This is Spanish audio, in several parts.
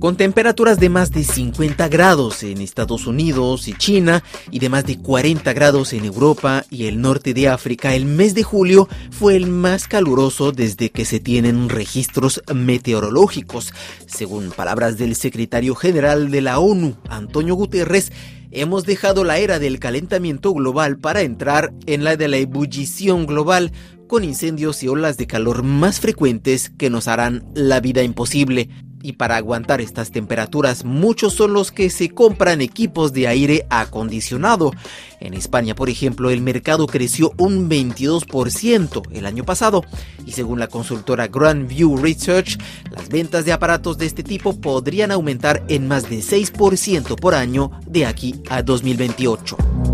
con temperaturas de más de 50 grados en Estados Unidos y China y de más de 40 grados en Europa y el norte de África, el mes de julio fue el más caluroso desde que se tienen registros meteorológicos. Según palabras del secretario general de la ONU, Antonio Guterres, hemos dejado la era del calentamiento global para entrar en la de la ebullición global con incendios y olas de calor más frecuentes que nos harán la vida imposible. Y para aguantar estas temperaturas, muchos son los que se compran equipos de aire acondicionado. En España, por ejemplo, el mercado creció un 22% el año pasado y según la consultora Grand View Research, las ventas de aparatos de este tipo podrían aumentar en más de 6% por año de aquí a 2028.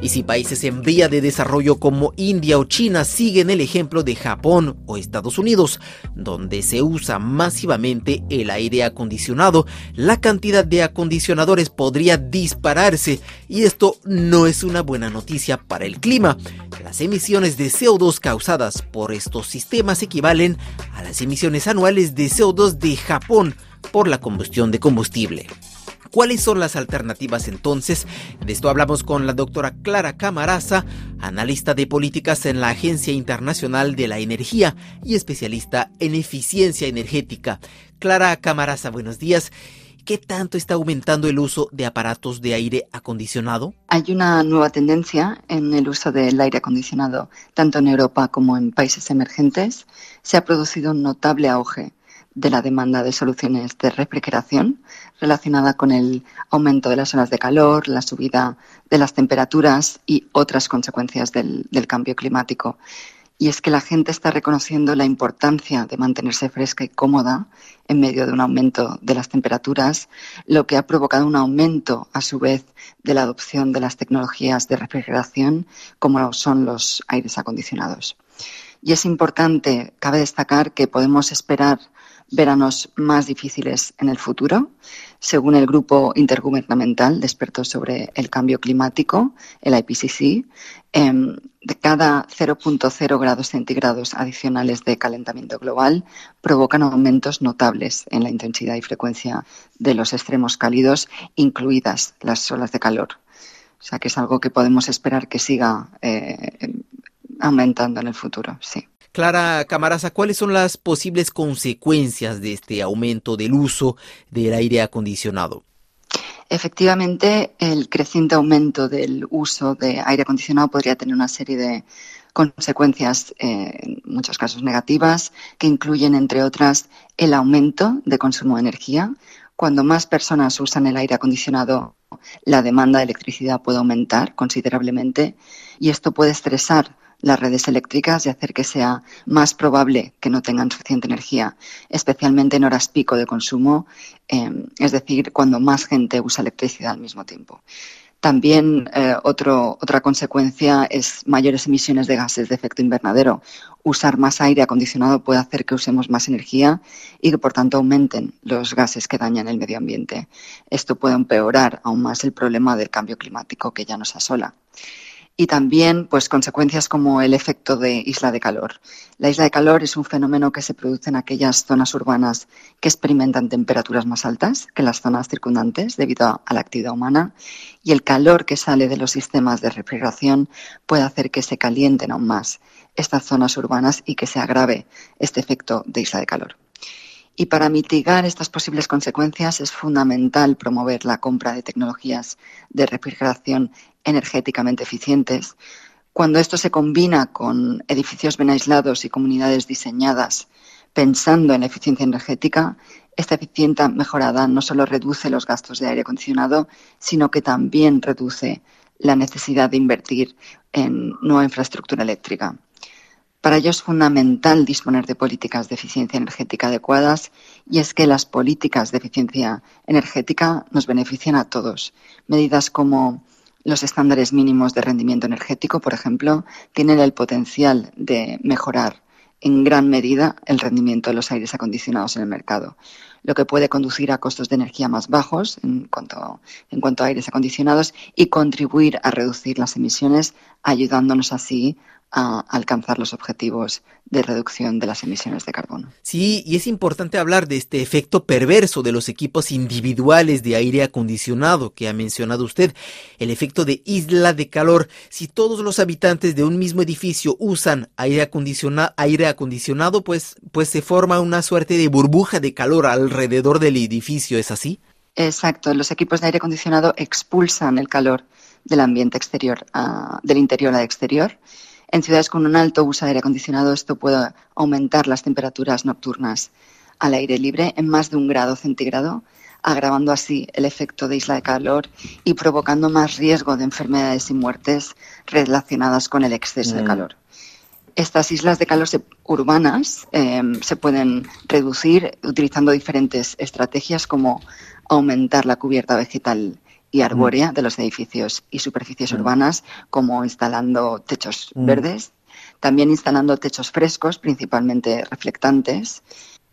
Y si países en vía de desarrollo como India o China siguen el ejemplo de Japón o Estados Unidos, donde se usa masivamente el aire acondicionado, la cantidad de acondicionadores podría dispararse y esto no es una buena noticia para el clima. Las emisiones de CO2 causadas por estos sistemas equivalen a las emisiones anuales de CO2 de Japón por la combustión de combustible. ¿Cuáles son las alternativas entonces? De esto hablamos con la doctora Clara Camaraza, analista de políticas en la Agencia Internacional de la Energía y especialista en eficiencia energética. Clara Camaraza, buenos días. ¿Qué tanto está aumentando el uso de aparatos de aire acondicionado? Hay una nueva tendencia en el uso del aire acondicionado, tanto en Europa como en países emergentes. Se ha producido un notable auge de la demanda de soluciones de refrigeración relacionada con el aumento de las zonas de calor, la subida de las temperaturas y otras consecuencias del, cambio climático. Y es que la gente está reconociendo la importancia de mantenerse fresca y cómoda en medio de un aumento de las temperaturas, lo que ha provocado un aumento, a su vez, de la adopción de las tecnologías de refrigeración, como son los aires acondicionados. Y es importante, cabe destacar, que podemos esperar veranos más difíciles en el futuro, según el Grupo Intergubernamental de Expertos sobre el Cambio Climático, el IPCC. Em, de cada 0.0 grados centígrados adicionales de calentamiento global provocan aumentos notables en la intensidad y frecuencia de los extremos cálidos, incluidas las olas de calor. O sea que es algo que podemos esperar que siga eh, aumentando en el futuro, sí. Clara Camaraza, ¿cuáles son las posibles consecuencias de este aumento del uso del aire acondicionado? Efectivamente, el creciente aumento del uso de aire acondicionado podría tener una serie de consecuencias, eh, en muchos casos negativas, que incluyen, entre otras, el aumento de consumo de energía. Cuando más personas usan el aire acondicionado, la demanda de electricidad puede aumentar considerablemente y esto puede estresar las redes eléctricas y hacer que sea más probable que no tengan suficiente energía, especialmente en horas pico de consumo, em, es decir, cuando más gente usa electricidad al mismo tiempo. También eh, otra consecuencia es mayores emisiones de gases de efecto invernadero. Usar más aire acondicionado puede hacer que usemos más energía y que por tanto aumenten los gases que dañan el medio ambiente. Esto puede empeorar aún más el problema del cambio climático que ya nos asola y también pues consecuencias como el efecto de isla de calor. La isla de calor es un fenómeno que se produce en aquellas zonas urbanas que experimentan temperaturas más altas que las zonas circundantes debido a la actividad humana y el calor que sale de los sistemas de refrigeración puede hacer que se calienten aún más estas zonas urbanas y que se agrave este efecto de isla de calor. Y para mitigar estas posibles consecuencias es fundamental promover la compra de tecnologías de refrigeración energéticamente eficientes. Cuando esto se combina con edificios bien aislados y comunidades diseñadas pensando en la eficiencia energética, esta eficiencia mejorada no solo reduce los gastos de aire acondicionado, sino que también reduce la necesidad de invertir en nueva infraestructura eléctrica. Para ello es fundamental disponer de políticas de eficiencia energética adecuadas y es que las políticas de eficiencia energética nos benefician a todos. Medidas como los estándares mínimos de rendimiento energético, por ejemplo, tienen el potencial de mejorar en gran medida el rendimiento de los aires acondicionados en el mercado, lo que puede conducir a costos de energía más bajos en cuanto, a aires acondicionados y contribuir a reducir las emisiones, ayudándonos así a alcanzar los objetivos de reducción de las emisiones de carbono. Sí, y es importante hablar de este efecto perverso de los equipos individuales de aire acondicionado que ha mencionado usted, el efecto de isla de calor. Si todos los habitantes de un mismo edificio usan aire acondicionado, aire acondicionado pues, pues se forma una suerte de burbuja de calor alrededor del edificio, ¿es así? Exacto, los equipos de aire acondicionado expulsan el calor del ambiente exterior, del interior al exterior en ciudades con un alto uso de aire acondicionado, esto puede aumentar las temperaturas nocturnas al aire libre en más de un grado centígrado, agravando así el efecto de isla de calor y provocando más riesgo de enfermedades y muertes relacionadas con el exceso de mm. calor. Estas islas de calor urbanas em, se pueden reducir utilizando diferentes estrategias como aumentar la cubierta vegetal y arbórea de los edificios y superficies urbanas, como instalando techos verdes, también instalando techos frescos, principalmente reflectantes.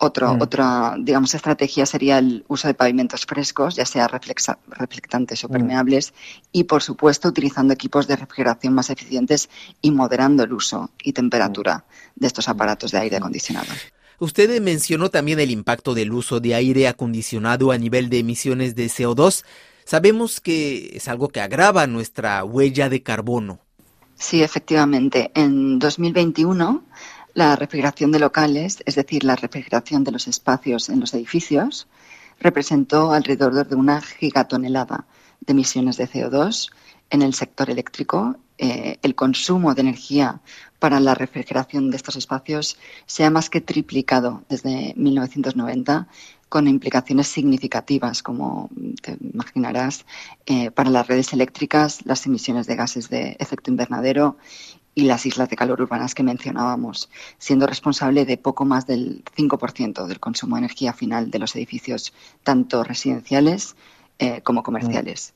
Otro, Otra, digamos, estrategia sería el uso de pavimentos frescos, ya sea reflectantes o permeables, y, por supuesto, utilizando equipos de refrigeración más eficientes y moderando el uso y temperatura de estos aparatos de aire acondicionado. Usted mencionó también el impacto del uso de aire acondicionado a nivel de emisiones de CO2. Sabemos que es algo que agrava nuestra huella de carbono. Sí, efectivamente. En 2021, la refrigeración de locales, es decir, la refrigeración de los espacios en los edificios, representó alrededor de una gigatonelada de emisiones de CO2 en el sector eléctrico. Eh, el consumo de energía para la refrigeración de estos espacios se ha más que triplicado desde 1990 con implicaciones significativas, como te imaginarás, eh, para las redes eléctricas, las emisiones de gases de efecto invernadero y las islas de calor urbanas que mencionábamos, siendo responsable de poco más del 5% del consumo de energía final de los edificios, tanto residenciales eh, como comerciales.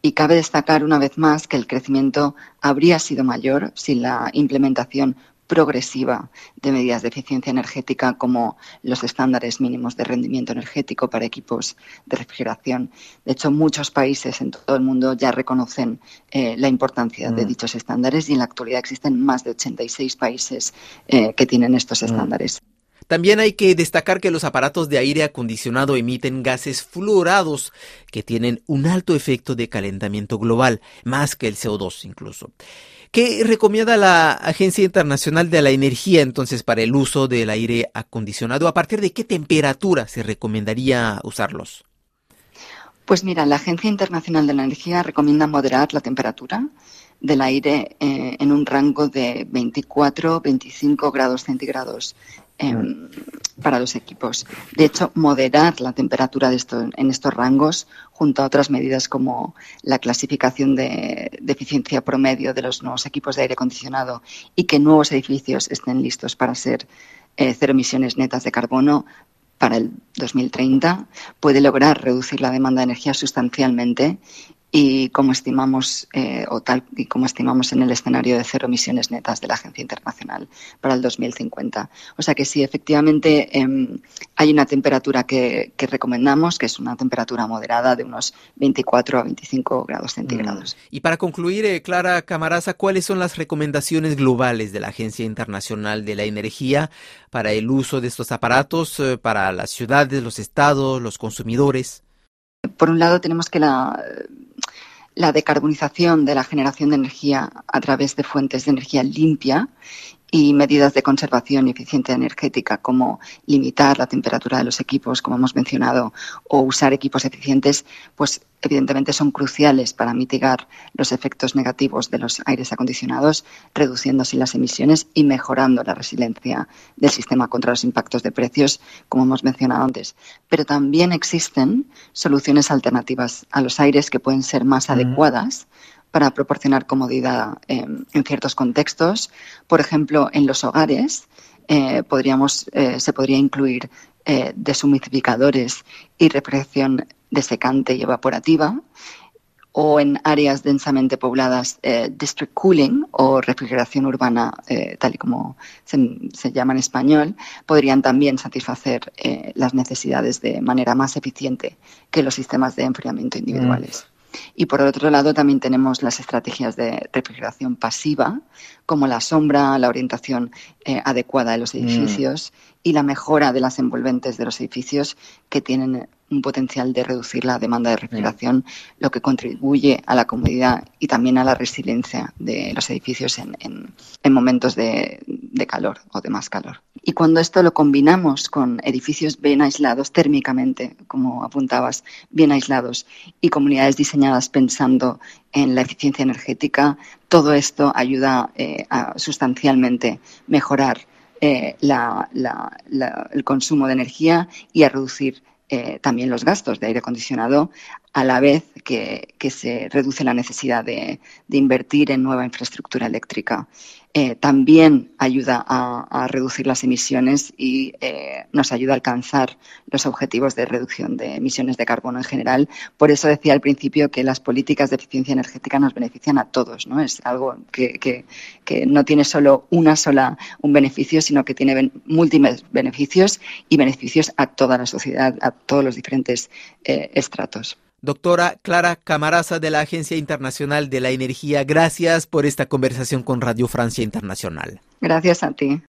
Y cabe destacar una vez más que el crecimiento habría sido mayor si la implementación progresiva de medidas de eficiencia energética como los estándares mínimos de rendimiento energético para equipos de refrigeración. De hecho, muchos países en todo el mundo ya reconocen eh, la importancia de mm. dichos estándares y en la actualidad existen más de 86 países eh, que tienen estos mm. estándares. También hay que destacar que los aparatos de aire acondicionado emiten gases fluorados que tienen un alto efecto de calentamiento global, más que el CO2 incluso. ¿Qué recomienda la Agencia Internacional de la Energía entonces para el uso del aire acondicionado? ¿A partir de qué temperatura se recomendaría usarlos? Pues mira, la Agencia Internacional de la Energía recomienda moderar la temperatura del aire eh, en un rango de 24-25 grados centígrados Em, para los equipos. De hecho, moderar la temperatura en estos rangos, junto a otras medidas como la clasificación de, eficiencia promedio de los nuevos equipos de aire acondicionado y que nuevos edificios estén listos para ser eh, cero emisiones netas de carbono para el 2030, puede lograr reducir la demanda de energía sustancialmente y como estimamos eh, o tal y como estimamos en el escenario de cero emisiones netas de la Agencia Internacional para el 2050. O sea que sí, efectivamente em, hay una temperatura que, recomendamos, que es una temperatura moderada de unos 24 a 25 grados centígrados. Mm. Y para concluir, eh, Clara Camaraza, ¿cuáles son las recomendaciones globales de la Agencia Internacional de la Energía para el uso de estos aparatos eh, para las ciudades, los estados, los consumidores? Por un lado, tenemos que la la decarbonización de la generación de energía a través de fuentes de energía limpia y medidas de conservación y eficiencia energética como limitar la temperatura de los equipos, como hemos mencionado, o usar equipos eficientes, pues evidentemente son cruciales para mitigar los efectos negativos de los aires acondicionados, reduciéndose las emisiones y mejorando la resiliencia del sistema contra los impactos de precios, como hemos mencionado antes. Pero también existen soluciones alternativas a los aires que pueden ser más adecuadas para proporcionar comodidad en ciertos contextos. Por ejemplo, en los hogares eh, podríamos, eh, se podría incluir eh, deshumidificadores y refrigeración desecante y evaporativa o en áreas densamente pobladas district cooling o refrigeración urbana, tal y como se, llama en español, podrían también satisfacer las necesidades de manera más eficiente que los sistemas de enfriamiento individuales. Y por otro lado también tenemos las estrategias de refrigeración pasiva, como la sombra, la orientación eh, adecuada de los mm. edificios y la mejora de las envolventes de los edificios que tienen un potencial de reducir la demanda de refrigeración, lo que contribuye a la comodidad y también a la resiliencia de los edificios en, momentos de, calor o de más calor. Y cuando esto lo combinamos con edificios bien aislados térmicamente, como apuntabas, bien aislados, y comunidades diseñadas pensando en la eficiencia energética, todo esto ayuda eh, a sustancialmente mejorar eh, el consumo de energía y a reducir eh, también los gastos de aire acondicionado a la vez que, se reduce la necesidad de, invertir en nueva infraestructura eléctrica. Eh, también ayuda a, reducir las emisiones y eh, nos ayuda a alcanzar los objetivos de reducción de emisiones de carbono en general. Por eso decía al principio que las políticas de eficiencia energética nos benefician a todos. ¿no? Es algo que, no tiene solo una sola un beneficio, sino que tiene múltiples beneficios y beneficios a toda la sociedad, a todos los diferentes eh, estratos. Doctora Clara Camaraza de la Agencia Internacional de la Energía, gracias por esta conversación con Radio Francia Internacional. Gracias a ti.